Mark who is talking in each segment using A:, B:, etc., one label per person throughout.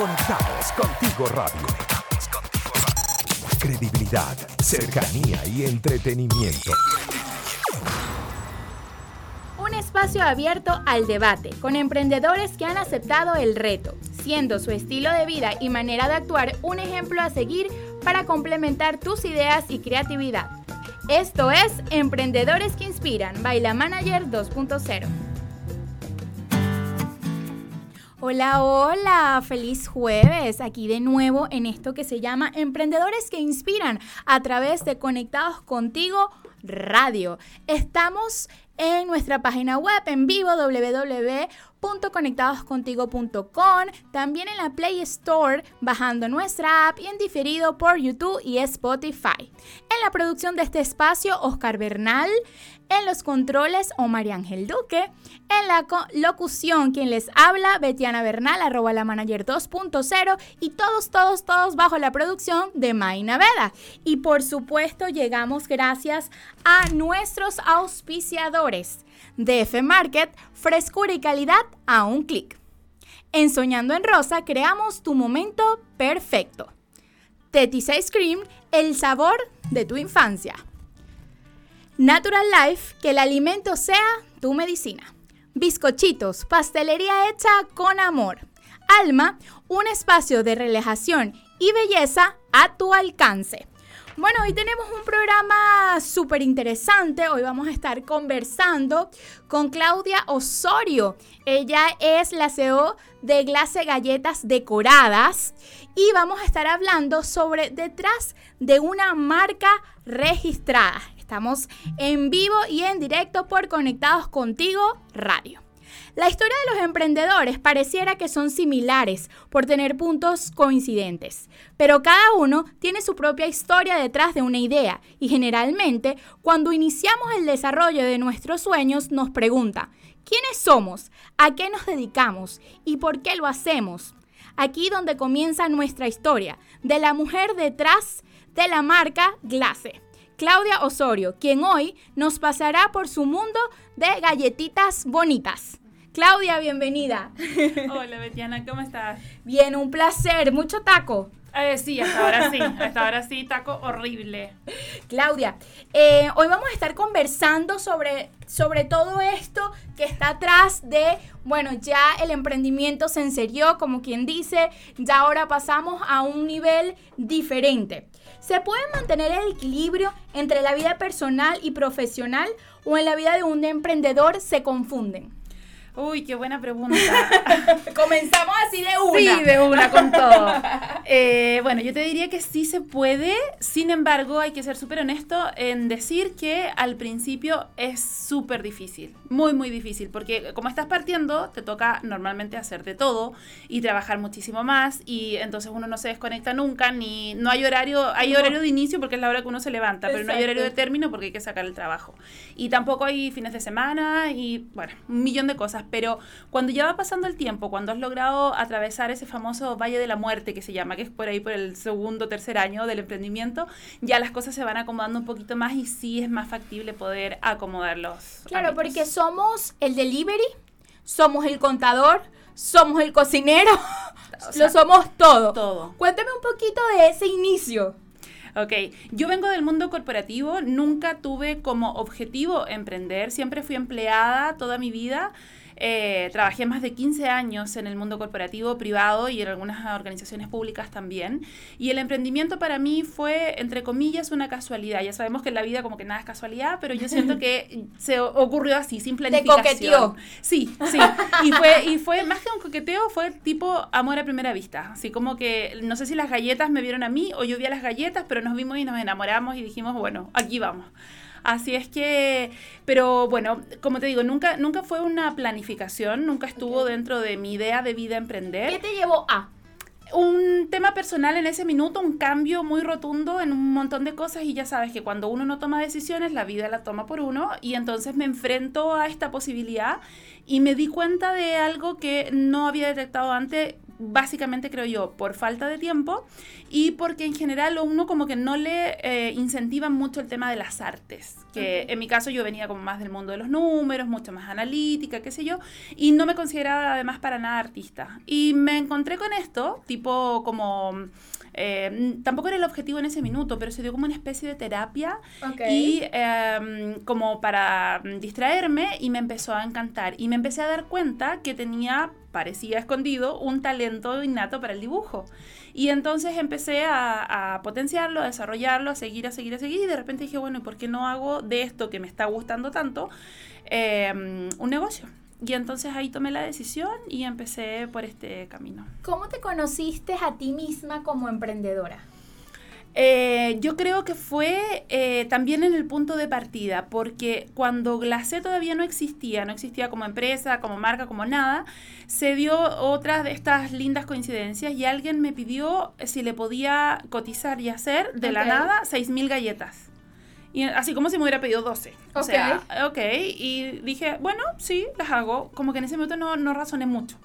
A: Conectados contigo radio. Credibilidad, cercanía y entretenimiento.
B: Un espacio abierto al debate con emprendedores que han aceptado el reto, siendo su estilo de vida y manera de actuar un ejemplo a seguir para complementar tus ideas y creatividad. Esto es Emprendedores que Inspiran, Baila Manager 2.0. Hola, hola, feliz jueves. Aquí de nuevo en esto que se llama Emprendedores que Inspiran a través de Conectados Contigo Radio. Estamos en nuestra página web en vivo www.conectadoscontigo.com, también en la Play Store bajando nuestra app y en diferido por YouTube y Spotify. En la producción de este espacio, Oscar Bernal, en los controles, Omar Ángel Duque. En la locución, quien les habla, Betiana Bernal, arroba la manager 2.0. Y todos, todos, todos bajo la producción de Maina Veda. Y por supuesto, llegamos gracias a nuestros auspiciadores. DF Market, frescura y calidad a un clic. En Soñando en Rosa, creamos tu momento perfecto. Tetis Ice Cream, el sabor de tu infancia. Natural Life, que el alimento sea tu medicina. Bizcochitos, pastelería hecha con amor. Alma, un espacio de relajación y belleza a tu alcance. Bueno, hoy tenemos un programa súper interesante. Hoy vamos a estar conversando con Claudia Osorio. Ella es la CEO de Glace Galletas Decoradas y vamos a estar hablando sobre detrás de una marca registrada. Estamos en vivo y en directo por Conectados Contigo Radio. La historia de los emprendedores pareciera que son similares por tener puntos coincidentes, pero cada uno tiene su propia historia detrás de una idea y generalmente cuando iniciamos el desarrollo de nuestros sueños nos pregunta, ¿quiénes somos? ¿A qué nos dedicamos? ¿Y por qué lo hacemos? Aquí donde comienza nuestra historia de la mujer detrás de la marca Glace. Claudia Osorio, quien hoy nos pasará por su mundo de galletitas bonitas. Claudia, bienvenida.
C: Hola, Betiana, ¿cómo estás?
B: Bien, un placer. ¿Mucho taco?
C: Eh, sí, hasta ahora sí, hasta ahora sí, taco horrible.
B: Claudia, eh, hoy vamos a estar conversando sobre, sobre todo esto que está atrás de, bueno, ya el emprendimiento se enserió, como quien dice, ya ahora pasamos a un nivel diferente. ¿Se puede mantener el equilibrio entre la vida personal y profesional o en la vida de un emprendedor se confunden?
C: Uy, qué buena pregunta.
B: Comenzamos así de una.
C: Sí, de una con todo. Eh, bueno, yo te diría que sí se puede, sin embargo hay que ser súper honesto en decir que al principio es súper difícil, muy, muy difícil, porque como estás partiendo, te toca normalmente hacer de todo y trabajar muchísimo más y entonces uno no se desconecta nunca, ni no hay horario, hay horario de inicio porque es la hora que uno se levanta, pero no hay horario de término porque hay que sacar el trabajo. Y tampoco hay fines de semana y, bueno, un millón de cosas pero cuando ya va pasando el tiempo, cuando has logrado atravesar ese famoso valle de la muerte que se llama, que es por ahí por el segundo, tercer año del emprendimiento, ya las cosas se van acomodando un poquito más y sí es más factible poder acomodarlos.
B: Claro, porque somos el delivery, somos el contador, somos el cocinero, lo somos todo.
C: Todo.
B: Cuéntame un poquito de ese inicio.
C: Ok, yo vengo del mundo corporativo, nunca tuve como objetivo emprender, siempre fui empleada toda mi vida. Eh, trabajé más de 15 años en el mundo corporativo, privado y en algunas organizaciones públicas también. Y el emprendimiento para mí fue, entre comillas, una casualidad. Ya sabemos que en la vida como que nada es casualidad, pero yo siento que se ocurrió así, sin planificación.
B: Te coqueteó.
C: Sí, sí. Y fue, y fue, más que un coqueteo, fue tipo amor a primera vista. Así como que, no sé si las galletas me vieron a mí o yo vi a las galletas, pero nos vimos y nos enamoramos y dijimos, bueno, aquí vamos. Así es que, pero bueno, como te digo, nunca, nunca fue una planificación, nunca estuvo dentro de mi idea de vida emprender.
B: ¿Qué te llevó a?
C: un tema personal en ese minuto, un cambio muy rotundo en un montón de cosas y ya sabes que cuando uno no toma decisiones, la vida la toma por uno y entonces me enfrento a esta posibilidad y me di cuenta de algo que no había detectado antes básicamente creo yo, por falta de tiempo y porque en general uno como que no le eh, incentivan mucho el tema de las artes, que en mi caso yo venía como más del mundo de los números, mucho más analítica, qué sé yo, y no me consideraba además para nada artista. Y me encontré con esto, tipo como eh, tampoco era el objetivo en ese minuto, pero se dio como una especie de terapia y em, como para distraerme y me empezó a encantar. Y me empecé a dar cuenta que tenía, parecía escondido, un talento innato para el dibujo. Y entonces empecé a, potenciarlo, a desarrollarlo, a seguir, a seguir, a seguir. Y de repente dije, bueno, ¿y por qué no hago de esto que me está gustando tanto em, un negocio? Y entonces ahí tomé la decisión y empecé por este camino.
B: ¿Cómo te conociste a ti misma como emprendedora?
C: Eh, yo creo que fue eh, también en el punto de partida, porque cuando Glacé todavía no existía, no existía como empresa, como marca, como nada, se dio otra de estas lindas coincidencias y alguien me pidió si le podía cotizar y hacer de la nada 6.000 galletas. Y así como si me hubiera pedido 12. O sea, ok. Y dije, bueno, sí, las hago. Como que en ese momento no, no razoné mucho.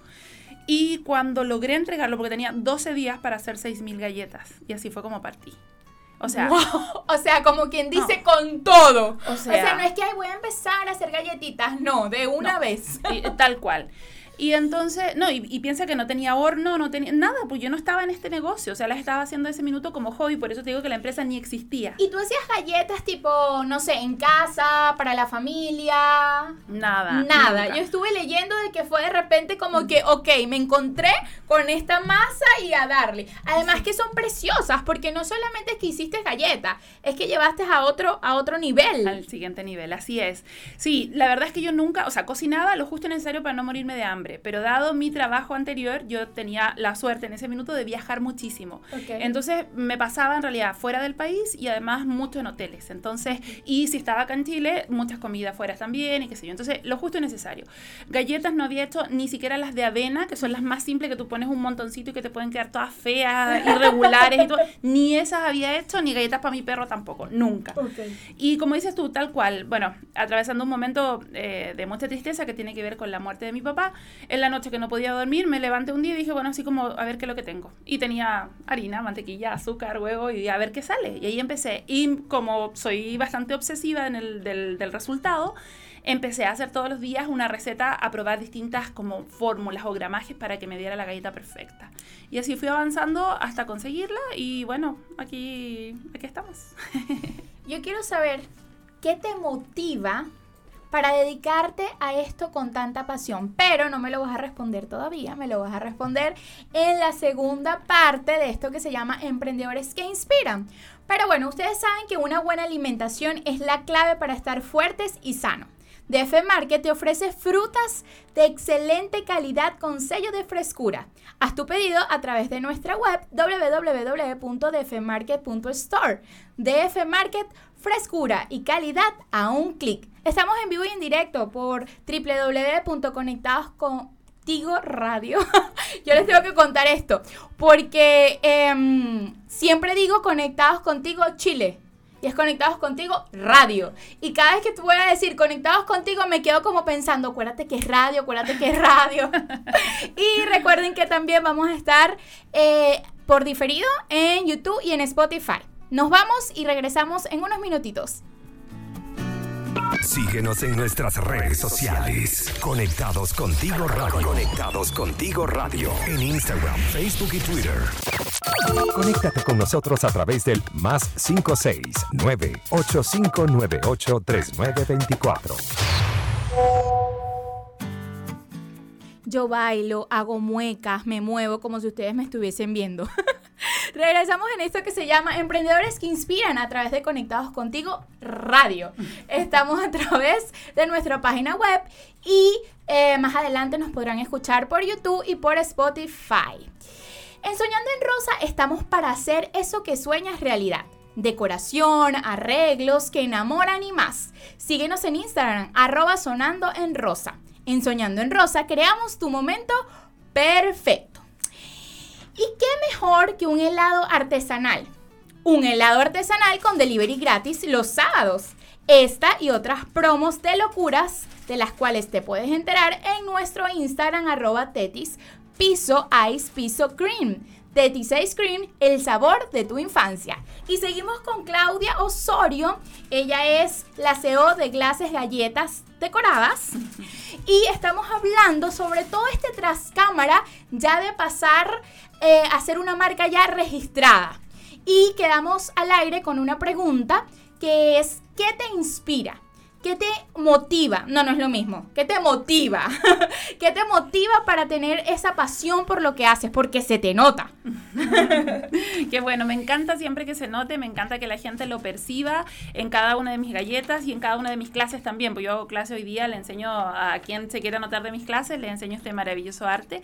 C: Y cuando logré entregarlo, porque tenía 12 días para hacer 6.000 galletas. Y así fue como partí.
B: O sea, o sea, como quien dice con todo. O sea, no es que voy a empezar a hacer galletitas, no, de una vez.
C: tal cual. Y entonces, no, y, piensa que no tenía horno, no tenía nada, pues yo no estaba en este negocio, o sea, las estaba haciendo ese minuto como hobby, por eso te digo que la empresa ni existía.
B: ¿Y tú hacías galletas tipo, no sé, en casa, para la familia?
C: Nada.
B: Nada. Yo estuve leyendo de que fue de repente como que, ok, me encontré con esta masa y a darle. Además que son preciosas, porque no solamente es que hiciste galletas, es que llevaste a otro, a otro nivel.
C: Al siguiente nivel, así es. Sí, la verdad es que yo nunca, o sea, cocinaba lo justo necesario para no morirme de hambre pero dado mi trabajo anterior, yo tenía la suerte en ese minuto de viajar muchísimo. Entonces me pasaba en realidad fuera del país y además mucho en hoteles. Entonces, y si estaba acá en Chile, muchas comidas fuera también y qué sé yo. Entonces, lo justo y necesario. Galletas no había hecho ni siquiera las de avena, que son las más simples que tú pones un montoncito y que te pueden quedar todas feas, irregulares y todo. Ni esas había hecho, ni galletas para mi perro tampoco, nunca. Y como dices tú, tal cual, bueno, atravesando un momento eh, de mucha tristeza que tiene que ver con la muerte de mi papá, en la noche que no podía dormir, me levanté un día y dije, bueno, así como a ver qué es lo que tengo. Y tenía harina, mantequilla, azúcar, huevo y a ver qué sale. Y ahí empecé. Y como soy bastante obsesiva en el, del, del resultado, empecé a hacer todos los días una receta, a probar distintas como fórmulas o gramajes para que me diera la galleta perfecta. Y así fui avanzando hasta conseguirla y bueno, aquí, aquí estamos.
B: Yo quiero saber qué te motiva para dedicarte a esto con tanta pasión. Pero no me lo vas a responder todavía, me lo vas a responder en la segunda parte de esto que se llama Emprendedores que Inspiran. Pero bueno, ustedes saben que una buena alimentación es la clave para estar fuertes y sanos. DF Market te ofrece frutas de excelente calidad con sello de frescura. Haz tu pedido a través de nuestra web www.dfmarket.store. DF Market, frescura y calidad a un clic. Estamos en vivo y en directo por www.conectadoscontigo radio. Yo les tengo que contar esto, porque em, siempre digo conectados contigo Chile y es Conectados Contigo Radio. Y cada vez que tú voy a decir Conectados Contigo me quedo como pensando, acuérdate que es radio, acuérdate que es radio. y recuerden que también vamos a estar eh, por diferido en YouTube y en Spotify. Nos vamos y regresamos en unos minutitos.
A: Síguenos en nuestras redes sociales. Conectados contigo radio. Conectados contigo radio. En Instagram, Facebook y Twitter. Conéctate con nosotros a través del más 569 8598 3924.
B: Yo bailo, hago muecas, me muevo como si ustedes me estuviesen viendo. Regresamos en esto que se llama Emprendedores que Inspiran a través de Conectados Contigo Radio. Estamos a través de nuestra página web y eh, más adelante nos podrán escuchar por YouTube y por Spotify. En Soñando en Rosa estamos para hacer eso que sueñas realidad. Decoración, arreglos que enamoran y más. Síguenos en Instagram, arroba sonando en. En Soñando en Rosa creamos tu momento perfecto. ¿Y qué mejor que un helado artesanal? Un helado artesanal con delivery gratis los sábados. Esta y otras promos de locuras de las cuales te puedes enterar en nuestro Instagram arroba tetis Piso Ice Piso Cream. Tetis Ice Cream, el sabor de tu infancia. Y seguimos con Claudia Osorio. Ella es la CEO de Glases Galletas Decoradas. Y estamos hablando sobre todo este tras cámara ya de pasar eh, a ser una marca ya registrada. Y quedamos al aire con una pregunta que es, ¿qué te inspira? ¿Qué te motiva? No, no es lo mismo. ¿Qué te motiva? ¿Qué te motiva para tener esa pasión por lo que haces? Porque se te nota.
C: Qué bueno, me encanta siempre que se note, me encanta que la gente lo perciba en cada una de mis galletas y en cada una de mis clases también. Pues yo hago clase hoy día, le enseño a quien se quiera anotar de mis clases, le enseño este maravilloso arte.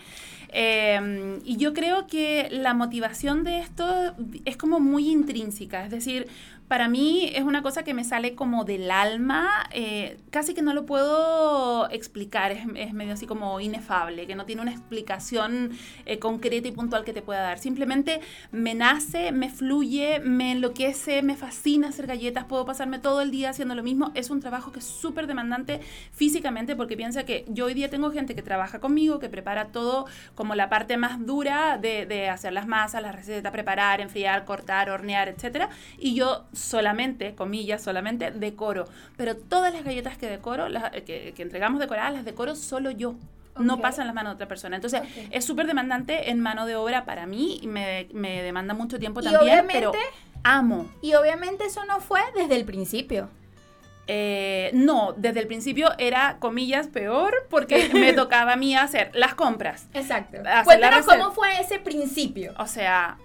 C: Em, y yo creo que la motivación de esto es como muy intrínseca, es decir, para mí es una cosa que me sale como del alma, eh, casi que no lo puedo explicar, es, medio así como inefable, que no tiene una explicación eh, concreta y puntual que te pueda dar. Simplemente me nace, me fluye, me enloquece, me fascina hacer galletas, puedo pasarme todo el día haciendo lo mismo. Es un trabajo que es súper demandante físicamente porque piensa que yo hoy día tengo gente que trabaja conmigo, que prepara todo como la parte más dura de, de hacer las masas, las recetas, preparar, enfriar, cortar, hornear, etcétera, y yo solamente, comillas, solamente decoro. Pero todas las galletas que decoro, las, que, entregamos decoradas, las decoro solo yo. No pasan las manos de otra persona. Entonces, es súper demandante en mano de obra para mí y me, me demanda mucho tiempo también, pero amo.
B: Y obviamente eso no fue desde el principio.
C: Eh, no, desde el principio era, comillas, peor porque me tocaba a mí hacer las compras.
B: Exacto. Cuéntanos cómo fue ese principio.
C: O sea,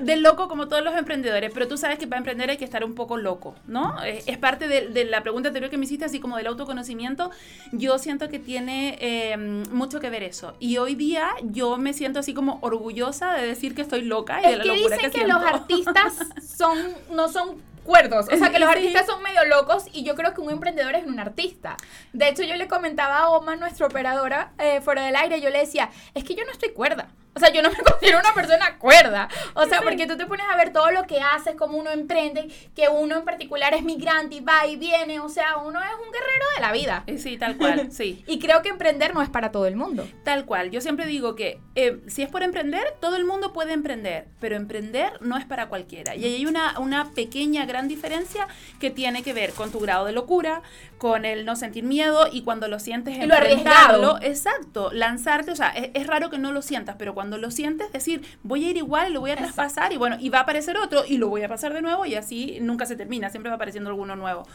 C: de, loco como todos los emprendedores, pero tú sabes que para emprender hay que estar un poco loco, ¿no? Es, parte de, la pregunta anterior que me hiciste, así como del autoconocimiento. Yo siento que tiene em, mucho que ver eso. Y hoy día yo me siento así como orgullosa de decir que estoy loca y de la
B: que
C: locura
B: dicen
C: que,
B: los artistas son, no son cuerdos. O sea, que los artistas son medio locos y yo creo que un emprendedor es un artista. De hecho, yo le comentaba a Oma, nuestra operadora, eh, fuera del aire, yo le decía, es que yo no estoy cuerda. O sea, yo no me considero una persona cuerda. O sea, porque tú te pones a ver todo lo que haces, cómo uno emprende, que uno en particular es migrante y va y viene. O sea, uno es un guerrero de la vida.
C: Sí, tal cual, sí.
B: y creo que emprender no es para todo el mundo.
C: Tal cual. Yo siempre digo que eh, si es por emprender, todo el mundo puede emprender, pero emprender no es para cualquiera. Y hay una, una pequeña, gran diferencia que tiene que ver con tu grado de locura, con el no sentir miedo y cuando lo sientes,
B: enfrentarlo.
C: Exacto, lanzarte. O sea, es, es raro que no lo sientas, pero cuando cuando lo sientes, decir, voy a ir igual, lo voy a traspasar y bueno, y va a aparecer otro y lo voy a pasar de nuevo y así nunca se termina, siempre va apareciendo alguno nuevo.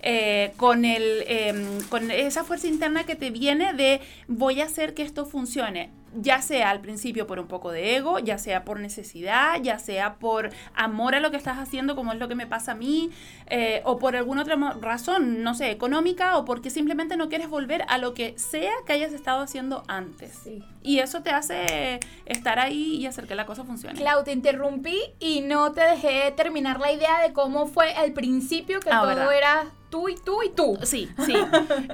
C: Eh, con, el, em, con esa fuerza interna que te viene de voy a hacer que esto funcione ya sea al principio por un poco de ego, ya sea por necesidad, ya sea por amor a lo que estás haciendo, como es lo que me pasa a mí, eh, o por alguna otra razón, no sé, económica, o porque simplemente no quieres volver a lo que sea que hayas estado haciendo antes. Y eso te hace estar ahí y hacer que la cosa funcione.
B: Clau, te interrumpí y no te dejé terminar la idea de cómo fue al principio que ah, todo era tú y tú y tú.
C: Sí, sí.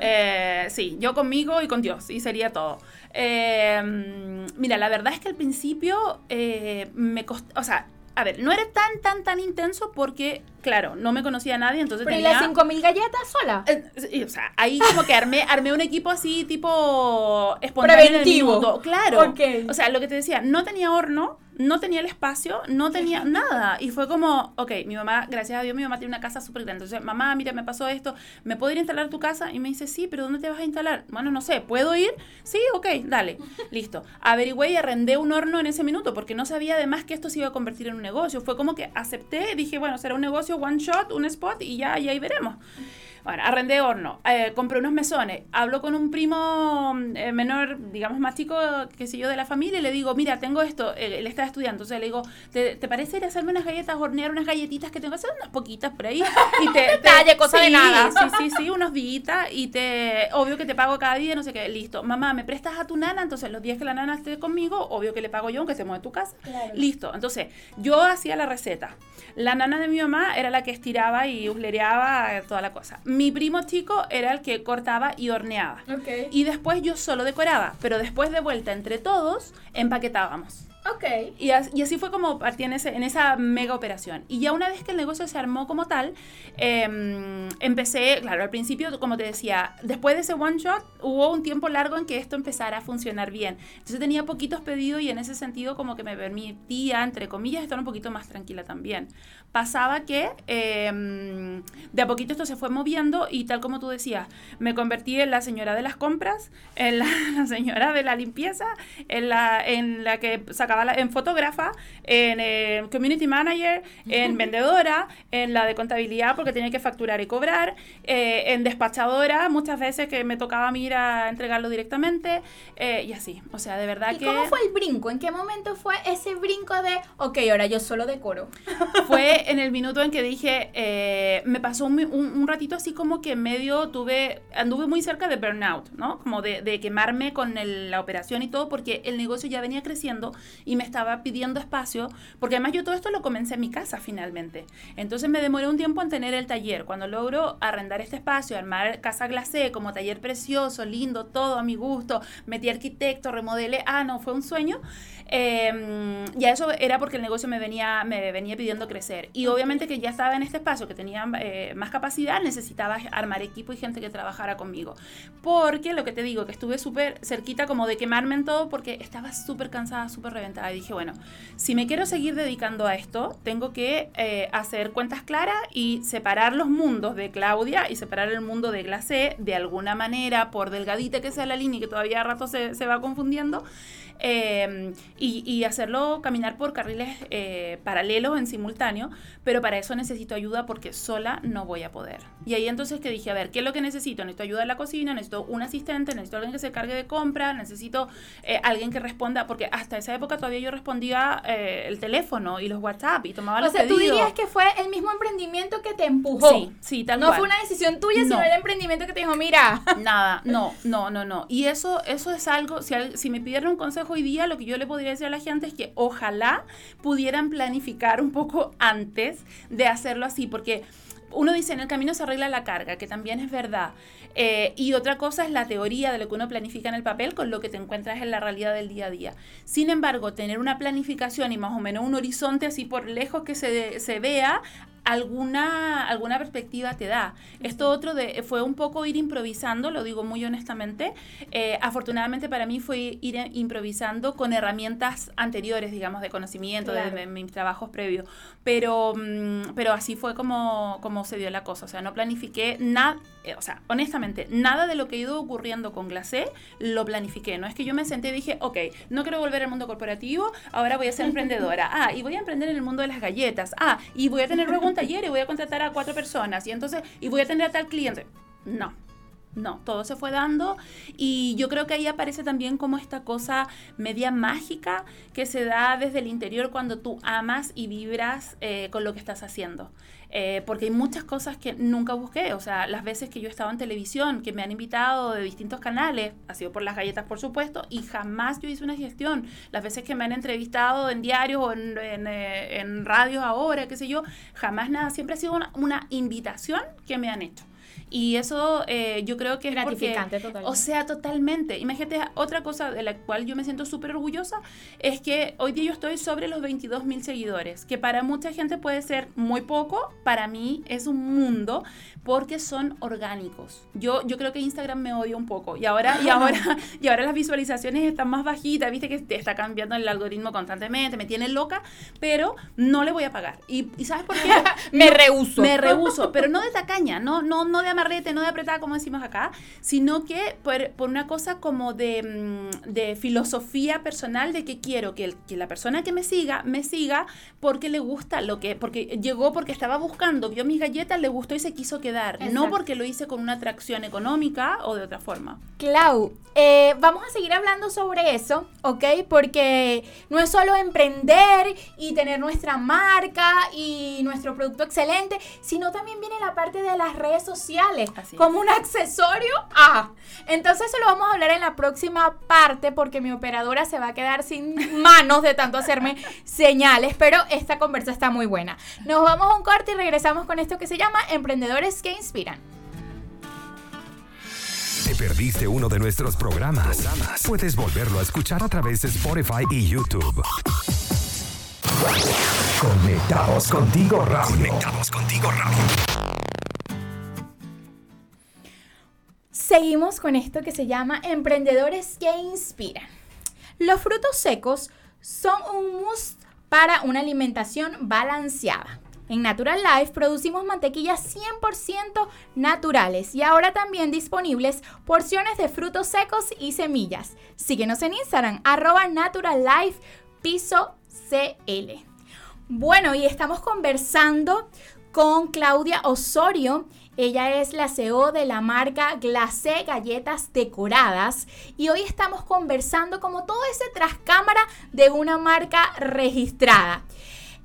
C: Eh, sí, yo conmigo y con Dios, y sería todo. Eh, mira, la verdad es que al principio eh, me costó, o sea, a ver, no era tan, tan, tan intenso porque, claro, no me conocía a nadie, entonces
B: ¿Pero
C: tenía...
B: las 5.000 galletas sola?
C: Eh, o sea, ahí como que armé, armé un equipo así tipo
B: espontáneo Preventivo.
C: Claro. O sea, lo que te decía, no tenía horno, no tenía el espacio, no tenía nada. Y fue como, ok, mi mamá, gracias a Dios, mi mamá tiene una casa súper grande. Entonces, mamá, mira, me pasó esto, ¿me puedo ir a instalar tu casa? Y me dice, sí, pero ¿dónde te vas a instalar? Bueno, no sé, ¿puedo ir? Sí, ok, dale, listo. Averigüé y arrendé un horno en ese minuto porque no sabía además que esto se iba a convertir en un negocio. Fue como que acepté, dije, bueno, será un negocio one shot, un spot y ya, y veremos. Bueno, arrendé horno, eh, compré unos mesones, hablo con un primo eh, menor, digamos más chico, que sé yo, de la familia, y le digo, mira, tengo esto, eh, él está estudiando, entonces le digo, ¿te, parece ir a hacerme unas galletas, hornear unas galletitas que tengo que hacer? Unas poquitas por ahí.
B: Y te, Detalle, cosa de nada.
C: Sí, sí, sí, unos días y te, obvio que te pago cada día, no sé qué, listo. Mamá, ¿me prestas a tu nana? Entonces los días que la nana esté conmigo, obvio que le pago yo, aunque se mueve tu casa. Listo. Entonces, yo hacía la receta. La nana de mi mamá era la que estiraba y uslereaba toda la cosa. Mi primo chico era el que cortaba y horneaba. Y después yo solo decoraba, pero después de vuelta entre todos empaquetábamos.
B: Ok.
C: Y, así fue como partí en, en, esa mega operación. Y ya una vez que el negocio se armó como tal, em, empecé, claro, al principio, como te decía, después de ese one shot, hubo un tiempo largo en que esto empezara a funcionar bien. Entonces tenía poquitos pedidos y en ese sentido como que me permitía, entre comillas, estar un poquito más tranquila también pasaba que em, de a poquito esto se fue moviendo y tal como tú decías, me convertí en la señora de las compras, en la, señora de la limpieza, en la, en la que sacaba la, en fotógrafa, en eh, community manager, en vendedora, en la de contabilidad porque tenía que facturar y cobrar, eh, en despachadora, muchas veces que me tocaba a mí ir a entregarlo directamente eh, y así. O sea, de verdad
B: ¿Y
C: que...
B: ¿Cómo fue el brinco? ¿En qué momento fue ese brinco de, ok, ahora yo solo decoro?
C: Fue en el minuto en que dije, eh, me pasó un, ratito así como que medio tuve, anduve muy cerca de burnout, ¿no? Como de, quemarme con la operación y todo, porque el negocio ya venía creciendo y me estaba pidiendo espacio, porque además yo todo esto lo comencé en mi casa finalmente. Entonces me demoré un tiempo en tener el taller. Cuando logro arrendar este espacio, armar Casa Glacé como taller precioso, lindo, todo a mi gusto, metí arquitecto, remodelé, ah, no, fue un sueño. Eh, eso era porque el negocio me venía, me venía pidiendo crecer. Y obviamente que ya estaba en este espacio, que tenía eh, más capacidad, necesitaba armar equipo y gente que trabajara conmigo. Porque lo que te digo, que estuve súper cerquita como de quemarme en todo porque estaba súper cansada, súper reventada. Y dije, bueno, si me quiero seguir dedicando a esto, tengo que eh, hacer cuentas claras y separar los mundos de Claudia y separar el mundo de Glacé de alguna manera, por delgadita que sea la línea y que todavía a rato se, se va confundiendo. Em, y, hacerlo caminar por carriles eh, paralelos en simultáneo, pero para eso necesito ayuda porque sola no voy a poder. Y ahí entonces que dije, a ver, ¿qué es lo que necesito? Necesito ayuda en la cocina, necesito un asistente, necesito alguien que se cargue de compra, necesito eh, alguien que responda, porque hasta esa época todavía yo respondía eh, el teléfono y los WhatsApp y tomaba los pedidos. O sea,
B: tú dirías que fue el mismo emprendimiento que te empujó.
C: Sí, sí, tal
B: No fue una decisión tuya, sino el emprendimiento que te dijo, mira.
C: Nada, no, no, no, no. Y eso, eso es algo, si, si me pidieran un consejo hoy día lo que yo le podría decir a la gente es que ojalá pudieran planificar un poco antes de hacerlo así, porque uno dice, en el camino se arregla la carga, que también es verdad. Eh, y otra cosa es la teoría de lo que uno planifica en el papel con lo que te encuentras en la realidad del día a día. Sin embargo, tener una planificación y más o menos un horizonte así por lejos que se, se vea, alguna, alguna perspectiva te da. Esto otro de, fue un poco ir improvisando, lo digo muy honestamente. Eh, afortunadamente para mí fue ir improvisando con herramientas anteriores, digamos, de conocimiento, de, mis trabajos previos. Pero, mm, pero así fue como, como se dio la cosa. O sea, no planifiqué nada, eh, o sea, honestamente, nada de lo que ha ido ocurriendo con Glacé lo planifiqué. No es que yo me senté y dije, ok, no quiero volver al mundo corporativo, ahora voy a ser emprendedora. Ah, y voy a emprender en el mundo de las galletas. Ah, y voy a tener luego taller y voy a contratar a cuatro personas y entonces, y voy a tener a tal cliente. No, no, todo se fue dando y yo creo que ahí aparece también como esta cosa media mágica que se da desde el interior cuando tú amas y vibras eh, con lo que estás haciendo. Eh, porque hay muchas cosas que nunca busqué, o sea, las veces que yo estaba en televisión, que me han invitado de distintos canales, ha sido por las galletas, por supuesto, y jamás yo hice una gestión. Las veces que me han entrevistado en diarios o en, en, eh, radios ahora, qué sé yo, jamás nada, siempre ha sido una, una invitación que me han hecho. Y eso eh, yo creo que es
B: gratificante totalmente.
C: O sea, totalmente. Imagínate, otra cosa de la cual yo me siento súper orgullosa es que hoy día yo estoy sobre los 22 mil seguidores, que para mucha gente puede ser muy poco, para mí es un mundo porque son orgánicos. Yo, yo creo que Instagram me odia un poco y ahora, y ahora, y ahora las visualizaciones están más bajitas, viste que te está cambiando el algoritmo constantemente, me tiene loca, pero no le voy a pagar. ¿Y, sabes por qué?
B: me rehuso.
C: Me rehuso, pero no de tacaña, no, no, no de no de apretada como decimos acá, sino que por, una cosa como de, mm, de, filosofía personal de que quiero que, que, la persona que me siga, me siga porque le gusta lo que, porque llegó porque estaba buscando, vio mis galletas, le gustó y se quiso quedar, no porque lo hice con una atracción económica o de otra forma.
B: Clau, eh, vamos a seguir hablando sobre eso, ¿ok? Porque no es solo emprender y tener nuestra marca y nuestro producto excelente, sino también viene la parte de las redes sociales como un accesorio Ah, Entonces eso lo vamos a hablar en la próxima parte porque mi operadora se va a quedar sin manos de tanto hacerme señales, pero esta conversa está muy buena. Nos vamos a un corte y regresamos con esto que se llama Emprendedores que Inspiran
A: perdiste uno de nuestros programas, puedes volverlo a escuchar a través de Spotify y YouTube. Conectados contigo radio. Conectados contigo radio.
B: Seguimos con esto que se llama Emprendedores que Inspiran. Los frutos secos son un must para una alimentación balanceada. En Natural Life producimos mantequillas 100% naturales y ahora también disponibles porciones de frutos secos y semillas. Síguenos en Instagram, arroba Natural Life Piso CL. Bueno, y estamos conversando con Claudia Osorio. Ella es la CEO de la marca Glacé Galletas Decoradas y hoy estamos conversando como todo ese trascámara de una marca registrada.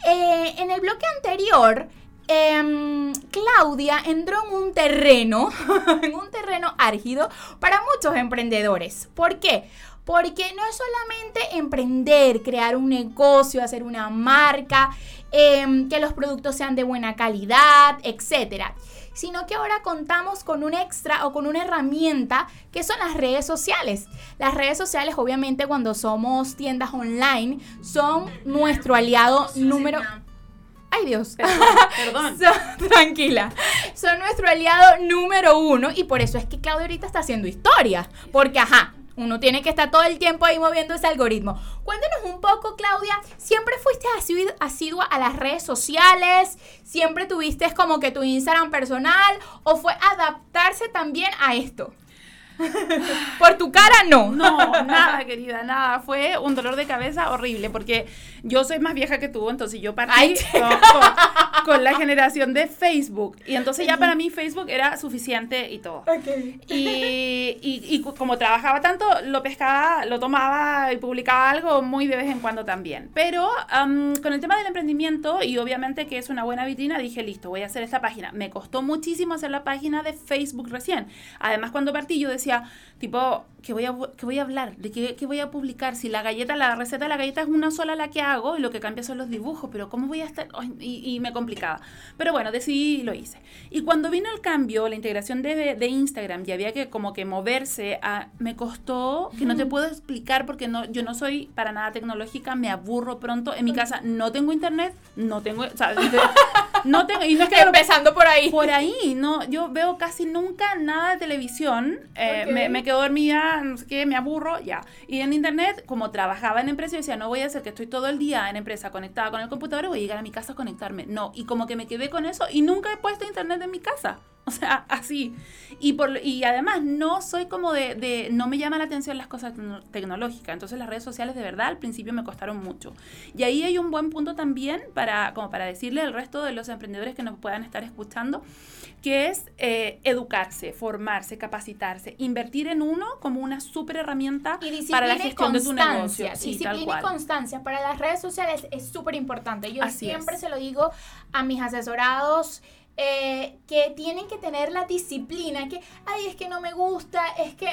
B: Eh, en el bloque anterior, em, Claudia entró en un terreno, en un terreno álgido para muchos emprendedores. ¿Por qué? Porque no es solamente emprender, crear un negocio, hacer una marca, em, que los productos sean de buena calidad, etcétera sino que ahora contamos con un extra o con una herramienta que son las redes sociales. Las redes sociales, obviamente, cuando somos tiendas online, son nuestro aliado número... Ay Dios.
C: Perdón.
B: tranquila. Son nuestro aliado número uno y por eso es que Claudia ahorita está haciendo historia. Porque, ajá, uno tiene que estar todo el tiempo ahí moviendo ese algoritmo. Cuéntanos un poco, Claudia, ¿siempre fuiste asidua a las redes sociales? ¿Siempre tuviste como que tu Instagram personal? ¿O fue adaptarse también a esto? Por tu cara, no.
C: No, nada, querida, nada. Fue un dolor de cabeza horrible porque yo soy más vieja que tú, entonces yo partí con, la generación de Facebook. Y entonces ya para mí Facebook era suficiente y todo. Y, y, como trabajaba tanto, lo pescaba, lo tomaba y publicaba algo muy de vez en cuando también. Pero con el tema del emprendimiento y obviamente que es una buena vitrina, dije, listo, voy a hacer esta página. Me costó muchísimo hacer la página de Facebook recién. Además, cuando partí yo decía, tipo, ¿qué voy a, qué voy a hablar? ¿De qué, qué, voy a publicar? Si la galleta, la receta de la galleta es una sola la que hago y lo que cambia son los dibujos, pero ¿cómo voy a estar? y, me complicaba. Pero bueno, decidí y lo hice. Y cuando vino el cambio, la integración de, de Instagram y había que como que moverse, a, me costó, que no te puedo explicar porque no, yo no soy para nada tecnológica, me aburro pronto. En mi casa no tengo internet, no tengo, o sea, no tengo, y no es que...
B: Empezando por ahí.
C: Por ahí, no, yo veo casi nunca nada de televisión. Eh, me, quedo dormida, no sé qué, me aburro, ya. Y en internet, como trabajaba en empresa, yo decía, no voy a hacer que estoy todo el día en empresa conectada con el computador, voy a llegar a mi casa a conectarme. No, y como que me quedé con eso y nunca he puesto internet en mi casa. O sea, así. Y, por, y además no soy como de, de, no me llama la atención las cosas tecnológicas. Entonces las redes sociales de verdad al principio me costaron mucho. Y ahí hay un buen punto también para, como para decirle al resto de los emprendedores que nos puedan estar escuchando, que es eh, educarse, formarse, capacitarse, invertir en uno como una súper herramienta para la gestión de tu negocio.
B: Sí, disciplina y constancia para las redes sociales es súper importante. Yo siempre se lo digo a mis asesorados eh, que tienen que tener la disciplina, que, ay, es que no me gusta, es que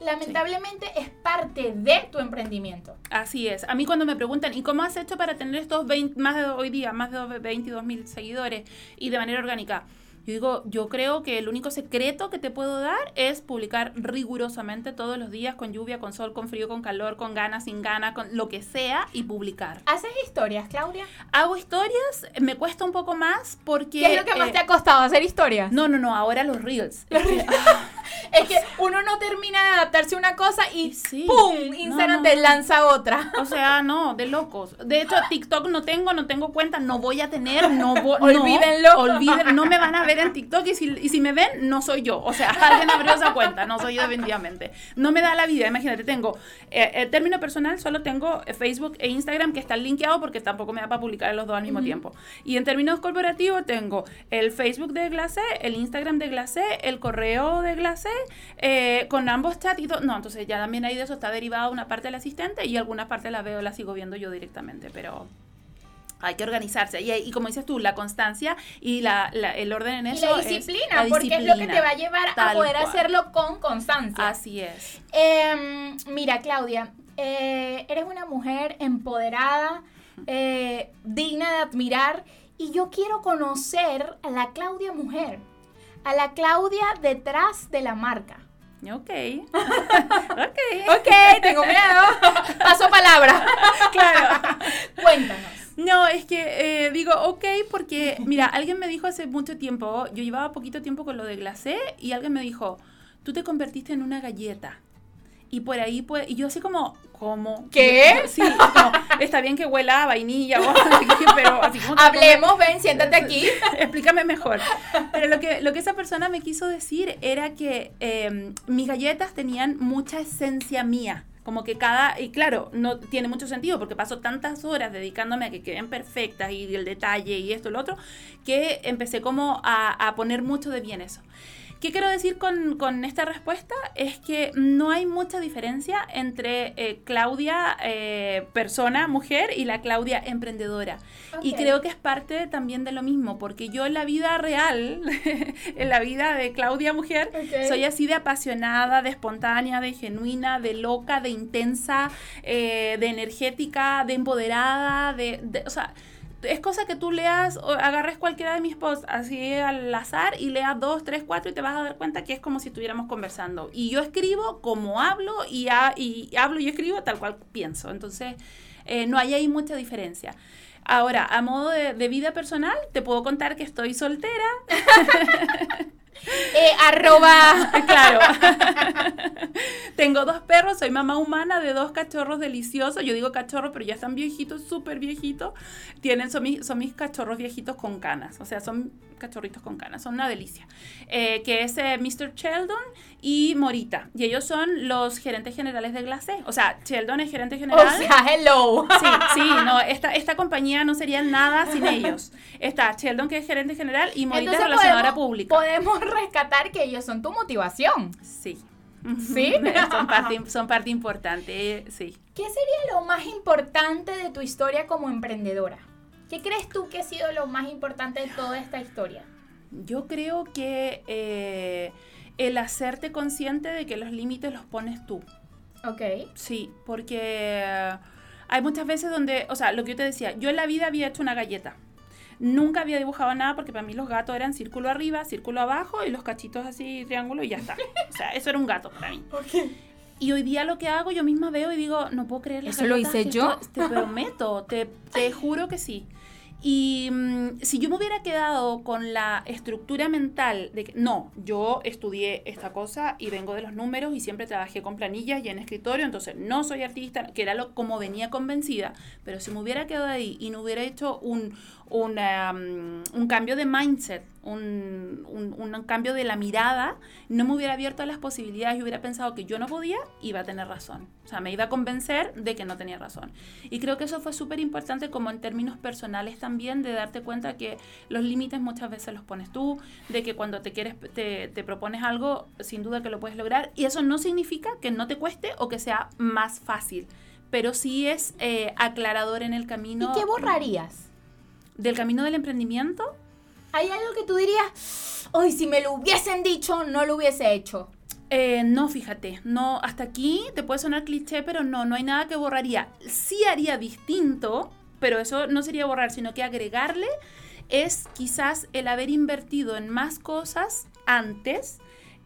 B: lamentablemente es parte de tu emprendimiento.
C: Así es. A mí cuando me preguntan, ¿y cómo has hecho para tener estos 20, más de hoy día, más de 22 mil seguidores y de manera orgánica? Yo digo, yo creo que el único secreto que te puedo dar es publicar rigurosamente todos los días, con lluvia, con sol, con frío, con calor, con ganas, sin ganas, con lo que sea, y publicar.
B: ¿Haces historias, Claudia?
C: Hago historias, me cuesta un poco más porque...
B: ¿Qué es lo que más te ha costado hacer historias?
C: No, no, no, ahora los reels.
B: es que uno no termina de adaptarse a una cosa y ¡pum! Instagram te lanza otra.
C: O sea, no, de locos. De hecho, TikTok no tengo, no tengo cuenta, no voy a tener, no voy...
B: Olvídenlo.
C: olvídenlo, no me van a ver en TikTok y si, y si me ven, no soy yo. O sea, alguien abrió esa cuenta, no soy yo definitivamente. No me da la vida, imagínate, tengo, eh, el término personal, solo tengo eh, Facebook e Instagram que están linkeados porque tampoco me da para publicar los dos al mismo tiempo. Y en términos corporativos tengo el Facebook de Glacé, el Instagram de Glacé, el correo de Glacé, eh, con ambos chats y todo. No, entonces ya también ahí de eso está derivada una parte del asistente y alguna parte la veo, la sigo viendo yo directamente, pero hay que organizarse. Y, y, como dices tú, la constancia y la, el orden en eso.
B: Y la disciplina, porque es lo que te va a llevar a poder hacerlo con constancia.
C: Así es.
B: Em, mira, Claudia, eh, eres una mujer empoderada, eh, digna de admirar, y yo quiero conocer a la Claudia mujer, a la Claudia detrás de la marca.
C: Ok.
B: ok. Ok, tengo miedo. Paso palabra. claro. Cuéntanos.
C: No, es que eh, digo, ok, porque, mira, alguien me dijo hace mucho tiempo, yo llevaba poquito tiempo con lo de glacé, y alguien me dijo, tú te convertiste en una galleta. Y por ahí, pues, y yo así como, ¿cómo?
B: ¿Qué?
C: Sí, está bien que huela a vainilla, pero así como...
B: Hablemos, ven, siéntate aquí.
C: Explícame mejor. Pero lo que, lo que esa persona me quiso decir era que em, mis galletas tenían mucha esencia mía. Como que cada, y claro, no tiene mucho sentido porque paso tantas horas dedicándome a que queden perfectas y el detalle y esto y lo otro, que empecé como a, a poner mucho de bien eso. ¿Qué quiero decir con, esta respuesta? Es que no hay mucha diferencia entre eh, Claudia, eh, persona, mujer, y la Claudia, emprendedora. Y creo que es parte también de lo mismo, porque yo en la vida real, en la vida de Claudia, mujer, soy así de apasionada, de espontánea, de genuina, de loca, de intensa, eh, de energética, de empoderada, de, de o sea, es cosa que tú leas, o agarres cualquiera de mis posts así al azar y leas dos, tres, cuatro y te vas a dar cuenta que es como si estuviéramos conversando. Y yo escribo como hablo y, y hablo y escribo tal cual pienso. Entonces, eh, no hay ahí mucha diferencia. Ahora, a modo de vida personal, te puedo contar que estoy soltera.
B: Eh, arroba.
C: Claro. Tengo dos perros, soy mamá humana de dos cachorros deliciosos. Yo digo cachorros, pero ya están viejitos, súper viejitos. Tienen, son mis, son mis cachorros viejitos con canas. O sea, son cachorritos con canas, son una delicia. Eh, que es eh, Mr. Sheldon y Morita. Y ellos son los gerentes generales de Glacé. O sea, Sheldon es gerente general.
B: O sea, hello.
C: Sí, sí, no, esta, esta compañía no sería nada sin ellos. Está Sheldon, que es gerente general, y Morita es relacionadora pública.
B: Podemos rescatar que ellos son tu motivación.
C: Sí.
B: ¿Sí?
C: son, parte, son parte importante, sí.
B: ¿Qué sería lo más importante de tu historia como emprendedora? ¿Qué crees tú que ha sido lo más importante de toda esta historia?
C: Yo creo que eh, el hacerte consciente de que los límites los pones tú.
B: Ok.
C: Sí, porque hay muchas veces donde, o sea, lo que yo te decía, yo en la vida había hecho una galleta. Nunca había dibujado nada porque para mí los gatos eran círculo arriba, círculo abajo y los cachitos así, triángulo y ya está. O sea, eso era un gato para mí. Y hoy día lo que hago, yo misma veo y digo, no puedo creer.
B: ¿Eso lo hice yo?
C: te prometo, te, te juro que sí. Y mm, si yo me hubiera quedado con la estructura mental de que no, yo estudié esta cosa y vengo de los números y siempre trabajé con planillas y en escritorio, entonces no soy artista, que era lo como venía convencida, pero si me hubiera quedado ahí y no hubiera hecho un, Mm, un cambio de mindset, un, un, cambio de la mirada, no me hubiera abierto a las posibilidades y hubiera pensado que yo no podía, iba a tener razón. O sea, me iba a convencer de que no tenía razón. Y creo que eso fue súper importante como en términos personales también, de darte cuenta que los límites muchas veces los pones tú, de que cuando te quieres, te, te propones algo, sin duda que lo puedes lograr. Y eso no significa que no te cueste o que sea más fácil, pero sí es eh, aclarador en el camino.
B: ¿Y qué borrarías?
C: Del camino del emprendimiento.
B: ¿Hay algo que tú dirías, hoy si me lo hubiesen dicho, no lo hubiese hecho?
C: Eh, no, fíjate, no, hasta aquí te puede sonar cliché, pero no, no hay nada que borraría. Sí haría distinto, pero eso no sería borrar, sino que agregarle es quizás el haber invertido en más cosas antes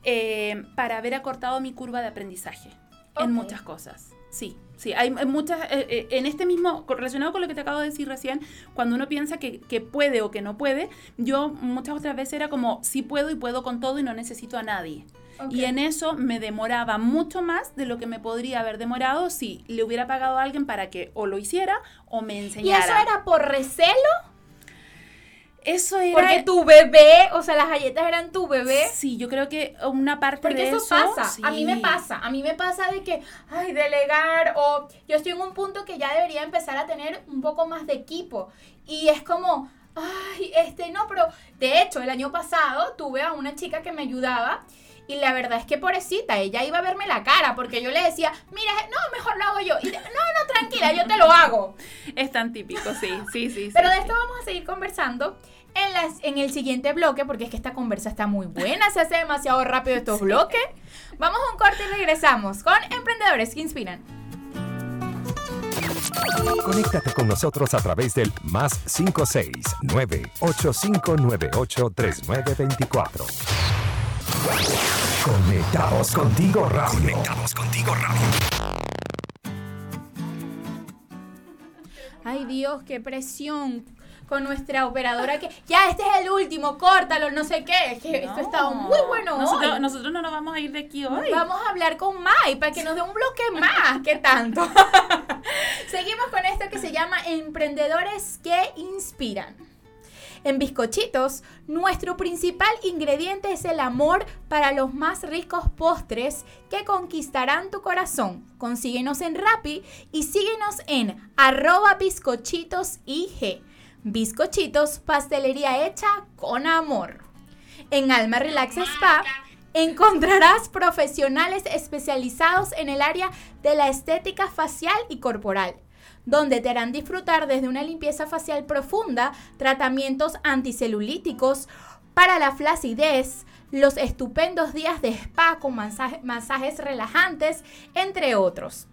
C: eh, para haber acortado mi curva de aprendizaje en muchas cosas. Sí, sí, hay, muchas, eh, eh, en este mismo, relacionado con lo que te acabo de decir recién, cuando uno piensa que, puede o que no puede, yo muchas otras veces era como, sí puedo y puedo con todo y no necesito a nadie. Y en eso me demoraba mucho más de lo que me podría haber demorado si le hubiera pagado a alguien para que o lo hiciera o me enseñara.
B: ¿Y eso era por recelo?
C: Eso era.
B: Porque tu bebé, o sea, las galletas eran tu bebé.
C: Sí, yo creo que una parte de
B: eso.
C: eso
B: pasa. A mí me pasa. A mí me pasa de que, ay, delegar. O yo estoy en un punto que ya debería empezar a tener un poco más de equipo. Y es como, ay, este, no, pero de hecho, el año pasado tuve a una chica que me ayudaba. Y la verdad es que pobrecita, ella iba a verme la cara porque yo le decía, mira, no, mejor lo hago yo. Y no, no, tranquila, yo te lo hago.
C: Es tan típico, sí, sí, sí.
B: Pero de esto vamos a seguir conversando en, las, en el siguiente bloque, porque es que esta conversa está muy buena, se hace demasiado rápido estos bloques. Vamos a un corte y regresamos con Emprendedores que Inspiran.
A: Conéctate con nosotros a través del más 569 8598 3924. Conectados contigo radio. Conectados contigo radio.
B: Ay Dios, qué presión con nuestra operadora que ya este es el último, córtalo, no sé qué. Es que esto ha estado muy bueno
C: nosotros,
B: hoy.
C: Nosotros no nos vamos a ir de aquí hoy.
B: Vamos a hablar con Mai para que nos dé un bloque más. ¿Qué tanto? Seguimos con esto que se llama Emprendedores que Inspiran. En bizcochitos, nuestro principal ingrediente es el amor para los más ricos postres que conquistarán tu corazón. Consíguenos en Rappi y síguenos en arroba bizcochitos IG. Bizcochitos, pastelería hecha con amor. En Alma Relax Spa encontrarás profesionales especializados en el área de la estética facial y corporal donde te harán disfrutar desde una limpieza facial profunda, tratamientos anticelulíticos para la flacidez, los estupendos días de spa con masajes relajantes, entre otros.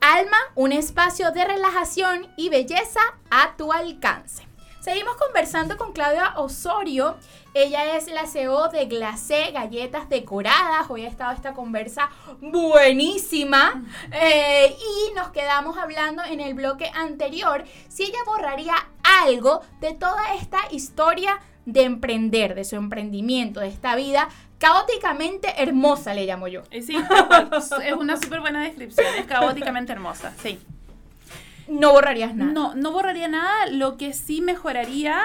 B: Alma, un espacio de relajación y belleza a tu alcance. Seguimos conversando con Claudia Osorio. Ella es la CEO de Glacé Galletas Decoradas. Hoy ha estado esta conversa buenísima. Eh, y nos quedamos hablando en el bloque anterior si ella borraría algo de toda esta historia de emprender, de su emprendimiento, de esta vida caóticamente hermosa, le llamo yo.
C: Eh, sí, es una súper buena descripción, es caóticamente hermosa, sí.
B: No borrarías nada.
C: No, no borraría nada. Lo que sí mejoraría,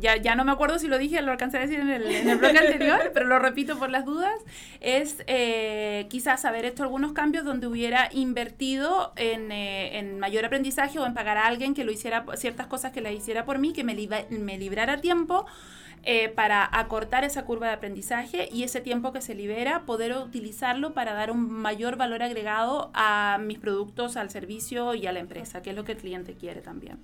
C: ya, ya no me acuerdo si lo dije, lo alcancé a decir en el, en el blog anterior, pero lo repito por las dudas, es eh, quizás haber hecho algunos cambios donde hubiera invertido en, eh, en, mayor aprendizaje o en pagar a alguien que lo hiciera, ciertas cosas que la hiciera por mí, que me, me librara tiempo eh, para acortar esa curva de aprendizaje y ese tiempo que se libera, poder utilizarlo para dar un mayor valor agregado a mis productos, al servicio y a la empresa, que es lo que el cliente quiere también.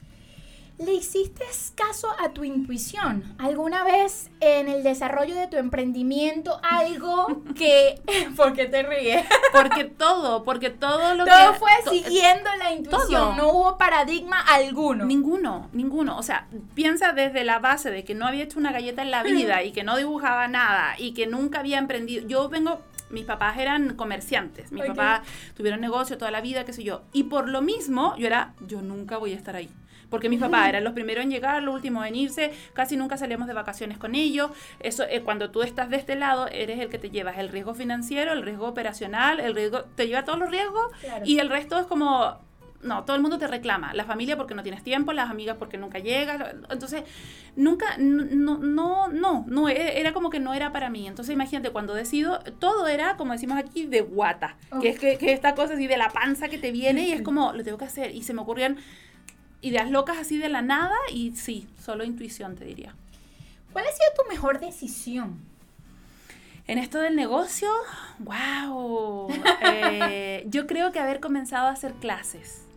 B: ¿Le hiciste caso a tu intuición? ¿Alguna vez en el desarrollo de tu emprendimiento algo que... ¿Por qué te ríes?
C: Porque todo, porque todo lo
B: que... Todo fue siguiendo la intuición, no hubo paradigma alguno.
C: Ninguno, ninguno. O sea, piensa desde la base de que no había hecho una galleta en la vida y que no dibujaba nada y que nunca había emprendido. Yo vengo mis papás eran comerciantes, mis papás tuvieron negocio toda la vida, qué sé yo. Y por lo mismo, yo era, yo nunca voy a estar ahí. Porque mis papás eran los primeros en llegar, los últimos en irse, casi nunca salíamos de vacaciones con ellos. Eso, eh, cuando tú estás de este lado, eres el que te llevas el riesgo financiero, el riesgo operacional, el riesgo, te lleva todos los riesgos y el resto es como no, todo el mundo te reclama. La familia porque no tienes tiempo, las amigas porque nunca llegas. Entonces, nunca, no, no, no, no, e, era como que no era para mí. Entonces, imagínate, cuando decido, todo era, como decimos aquí, de guata. Que es que, que, esta cosa así de la panza que te viene y es como, lo tengo que hacer. Y se me ocurrían ideas locas así de la nada y sí, solo intuición te diría.
B: ¿Cuál ha sido tu mejor decisión?
C: En esto del negocio, wow. Eh, yo creo que haber comenzado a hacer clases.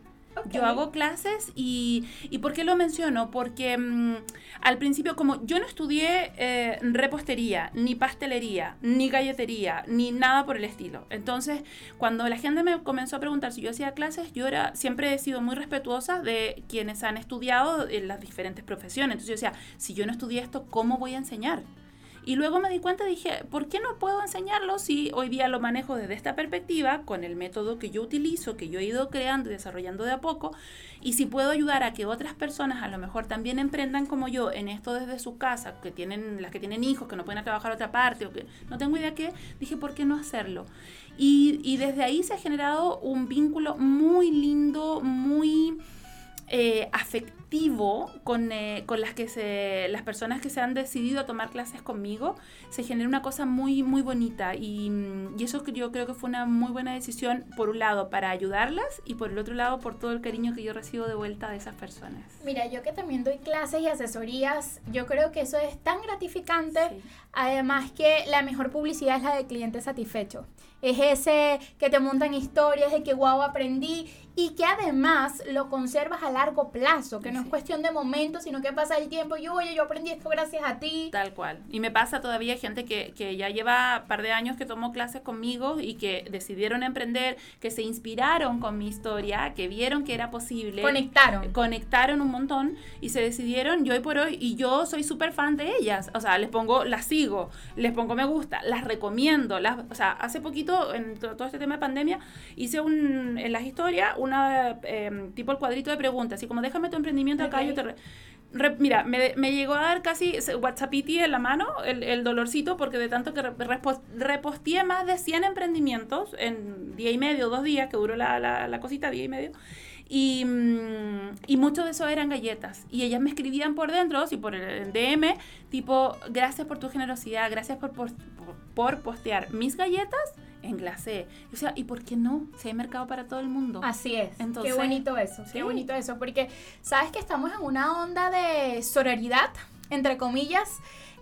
C: Yo hago clases y, y, ¿por qué lo menciono? Porque mm, al principio, como yo no estudié eh, repostería, ni pastelería, ni galletería, ni nada por el estilo. Entonces, cuando la gente me comenzó a preguntar si yo hacía clases, yo era, siempre he sido muy respetuosa de quienes han estudiado en las diferentes profesiones. Entonces yo decía, si yo no estudié esto, ¿cómo voy a enseñar? Y luego me di cuenta y dije, ¿por qué no puedo enseñarlo si hoy día lo manejo desde esta perspectiva, con el método que yo utilizo, que yo he ido creando y desarrollando de a poco? Y si puedo ayudar a que otras personas a lo mejor también emprendan como yo en esto desde su casa, que tienen, las que tienen hijos, que no pueden trabajar a otra parte, o que no tengo idea qué, dije, ¿por qué no hacerlo? Y, y desde ahí se ha generado un vínculo muy lindo, muy eh, afectivo con, eh, con, las que se, las personas que se han decidido a tomar clases conmigo, se genera una cosa muy, muy bonita y, mm, y, eso yo creo que fue una muy buena decisión, por un lado, para ayudarlas y por el otro lado, por todo el cariño que yo recibo de vuelta de esas personas.
B: Mira, yo que también doy clases y asesorías, yo creo que eso es tan gratificante, además que la mejor publicidad es la de cliente satisfecho. es ese que te montan historias de que guau aprendí y que además lo conservas a largo plazo, que no es cuestión de momentos, sino que pasa el tiempo y oye, yo aprendí esto gracias a ti.
C: Tal cual. Y me pasa todavía gente que, que ya lleva un par de años que tomó clases conmigo y que decidieron emprender, que se inspiraron con mi historia, que vieron que era posible.
B: Conectaron.
C: Conectaron un montón y se decidieron, yo hoy por hoy, y yo soy súper fan de ellas. O sea, les pongo, las sigo, les pongo me gusta, las recomiendo. Las, o sea, hace poquito, en todo este tema de pandemia, hice un, en las historias una em, tipo el cuadrito de preguntas, así como déjame tu emprendimiento acá, yo te... mira, me, me, llegó a dar casi WhatsAppiti en la mano el, el dolorcito porque de tanto que reposteé más de 100 emprendimientos en día y medio, dos días, que duró la, la, la cosita, día y medio. Y, mm, y mucho de eso eran galletas. Y ellas me escribían por dentro, y por el DM, tipo, gracias por tu generosidad, gracias por, por, por postear mis galletas en glacé. O sea, ¿y por qué no? Si hay mercado para todo el mundo.
B: Así es. Entonces, qué bonito eso, qué bonito eso, porque sabes que estamos en una onda de sororidad, entre comillas,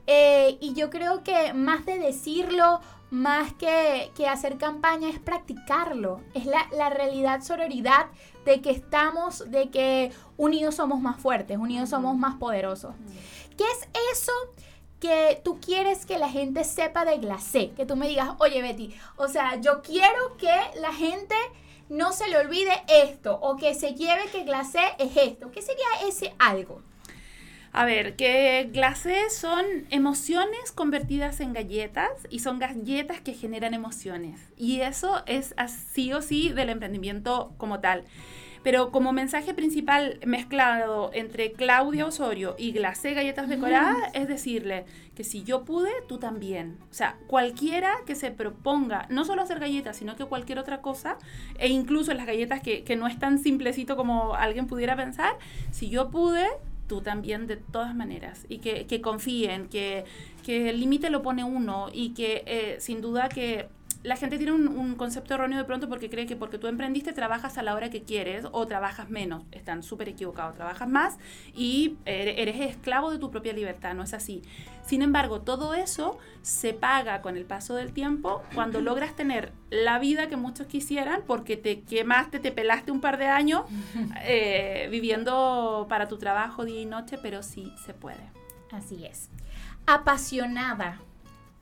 B: eh, y yo creo que más de decirlo, más que, que hacer campaña, es practicarlo. Es la, la, realidad sororidad de que estamos, de que unidos somos más fuertes, unidos somos más poderosos. ¿Qué es eso? Que tú quieres que la gente sepa de glacé, que tú me digas, oye Betty, o sea, yo quiero que la gente no se le olvide esto o que se lleve que glacé es esto. ¿Qué sería ese algo?
C: A ver, que glacé son emociones convertidas en galletas y son galletas que generan emociones. Y eso es así o sí del emprendimiento como tal. Pero como mensaje principal mezclado entre Claudia Osorio y Glacé Galletas Decoradas es decirle que si yo pude, tú también. O sea, cualquiera que se proponga, no solo hacer galletas, sino que cualquier otra cosa, e incluso las galletas que, que no es tan simplecito como alguien pudiera pensar, si yo pude, tú también de todas maneras y que, que confíen, que, que el límite lo pone uno y que eh, sin duda que la gente tiene un, concepto erróneo de pronto porque cree que porque tú emprendiste trabajas a la hora que quieres o trabajas menos. Están súper equivocados. Trabajas más y eres esclavo de tu propia libertad. No es así. Sin embargo, todo eso se paga con el paso del tiempo cuando logras tener la vida que muchos quisieran porque te quemaste, te pelaste un par de años eh, viviendo para tu trabajo día y noche, pero sí se puede.
B: Así es. Apasionada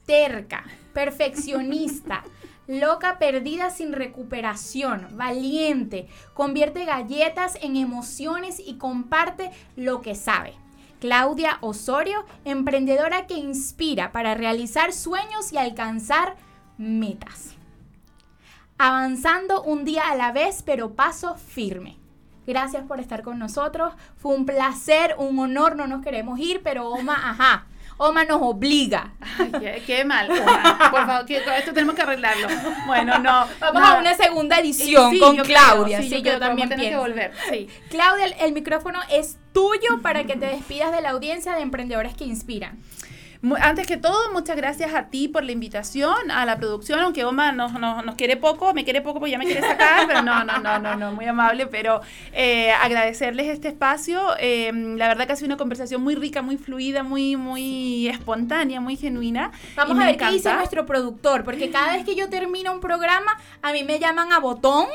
B: terca, perfeccionista, loca perdida sin recuperación, valiente, convierte galletas en emociones y comparte lo que sabe. Claudia Osorio, emprendedora que inspira para realizar sueños y alcanzar metas. Avanzando un día a la vez, pero paso firme. Gracias por estar con nosotros. Fue un placer, un honor. No nos queremos ir, pero Oma, ajá Oma nos obliga.
C: Ay, qué, mal, Oma. Por favor, que, esto tenemos que arreglarlo. Bueno, no.
B: Vamos a una segunda edición con Claudia. sí, yo, también pienso.
C: que volver. Sí.
B: Claudia, el micrófono es tuyo para que te despidas de la audiencia de Emprendedores que Inspiran.
C: Antes que todo, muchas gracias a ti por la invitación, a la producción, aunque Oma nos, nos, quiere poco, me quiere poco porque ya me quiere sacar, pero no, no, no, no, no, muy amable, pero eh, agradecerles este espacio. Eh, la verdad que ha sido una conversación muy rica, muy fluida, muy, muy espontánea, muy genuina.
B: Vamos a ver qué dice nuestro productor, porque cada vez que yo termino un programa, a mí me llaman a botón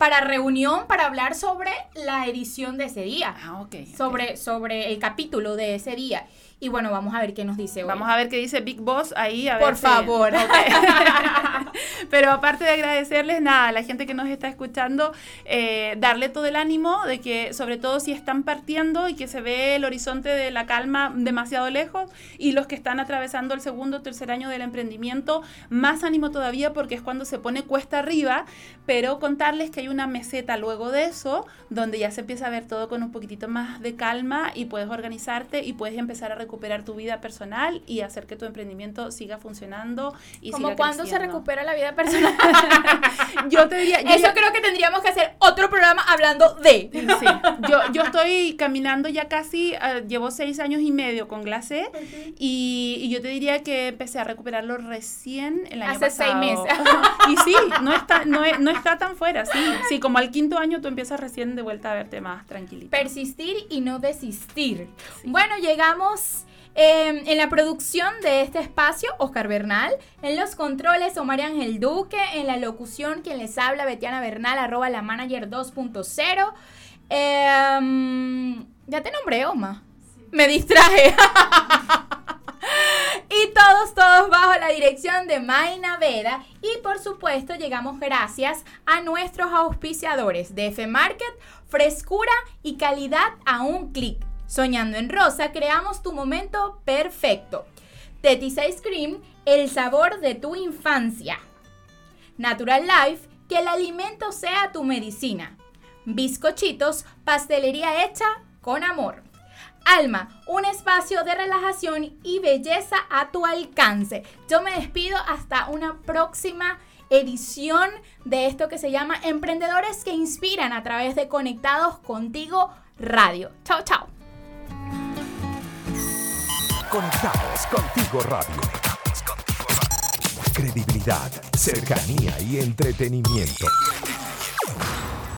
B: para reunión para hablar sobre la edición de ese día.
C: Ah, ok.
B: Sobre, sobre el capítulo de ese día. Y bueno, vamos a ver qué nos dice hoy.
C: Vamos a ver qué dice Big Boss ahí. A
B: Por favor.
C: Pero aparte de agradecerles, nada, a la gente que nos está escuchando, eh, darle todo el ánimo de que, sobre todo si están partiendo y que se ve el horizonte de la calma demasiado lejos, y los que están atravesando el segundo o tercer año del emprendimiento, más ánimo todavía porque es cuando se pone cuesta arriba, pero contarles que hay una meseta luego de eso, donde ya se empieza a ver todo con un poquitito más de calma y puedes organizarte y puedes empezar a recuperar tu vida personal y hacer que tu emprendimiento siga funcionando y
B: ¿Como cuando se recupera la vida personal?
C: yo te diría...
B: Eso creo que tendríamos que hacer otro programa hablando de.
C: Sí, yo, yo estoy caminando ya casi, uh, llevo seis años y medio con Glacé y, y, yo te diría que empecé a recuperarlo recién el año
B: Hace
C: pasado.
B: seis meses.
C: y sí, no está, no, no está tan fuera, sí. Sí, como al quinto año tú empiezas recién de vuelta a verte más tranquilito.
B: Persistir y no desistir. Sí. Bueno, llegamos Em, en la producción de este espacio, Oscar Bernal. En los controles, Omar Ángel Duque. En la locución, quien les habla, Betiana Bernal, arroba la manager 2.0. Em, ya te nombré, Oma. Me distraje. y todos, todos bajo la dirección de Maina Veda. Y por supuesto, llegamos gracias a nuestros auspiciadores de F Market, frescura y calidad a un clic. Soñando en rosa, creamos tu momento perfecto. Tetis Ice Cream, el sabor de tu infancia. Natural Life, que el alimento sea tu medicina. Bizcochitos, pastelería hecha con amor. Alma, un espacio de relajación y belleza a tu alcance. Yo me despido hasta una próxima edición de esto que se llama Emprendedores que Inspiran a través de Conectados Contigo Radio. Chao, chao.
A: Conectados contigo radio. Credibilidad, cercanía y entretenimiento.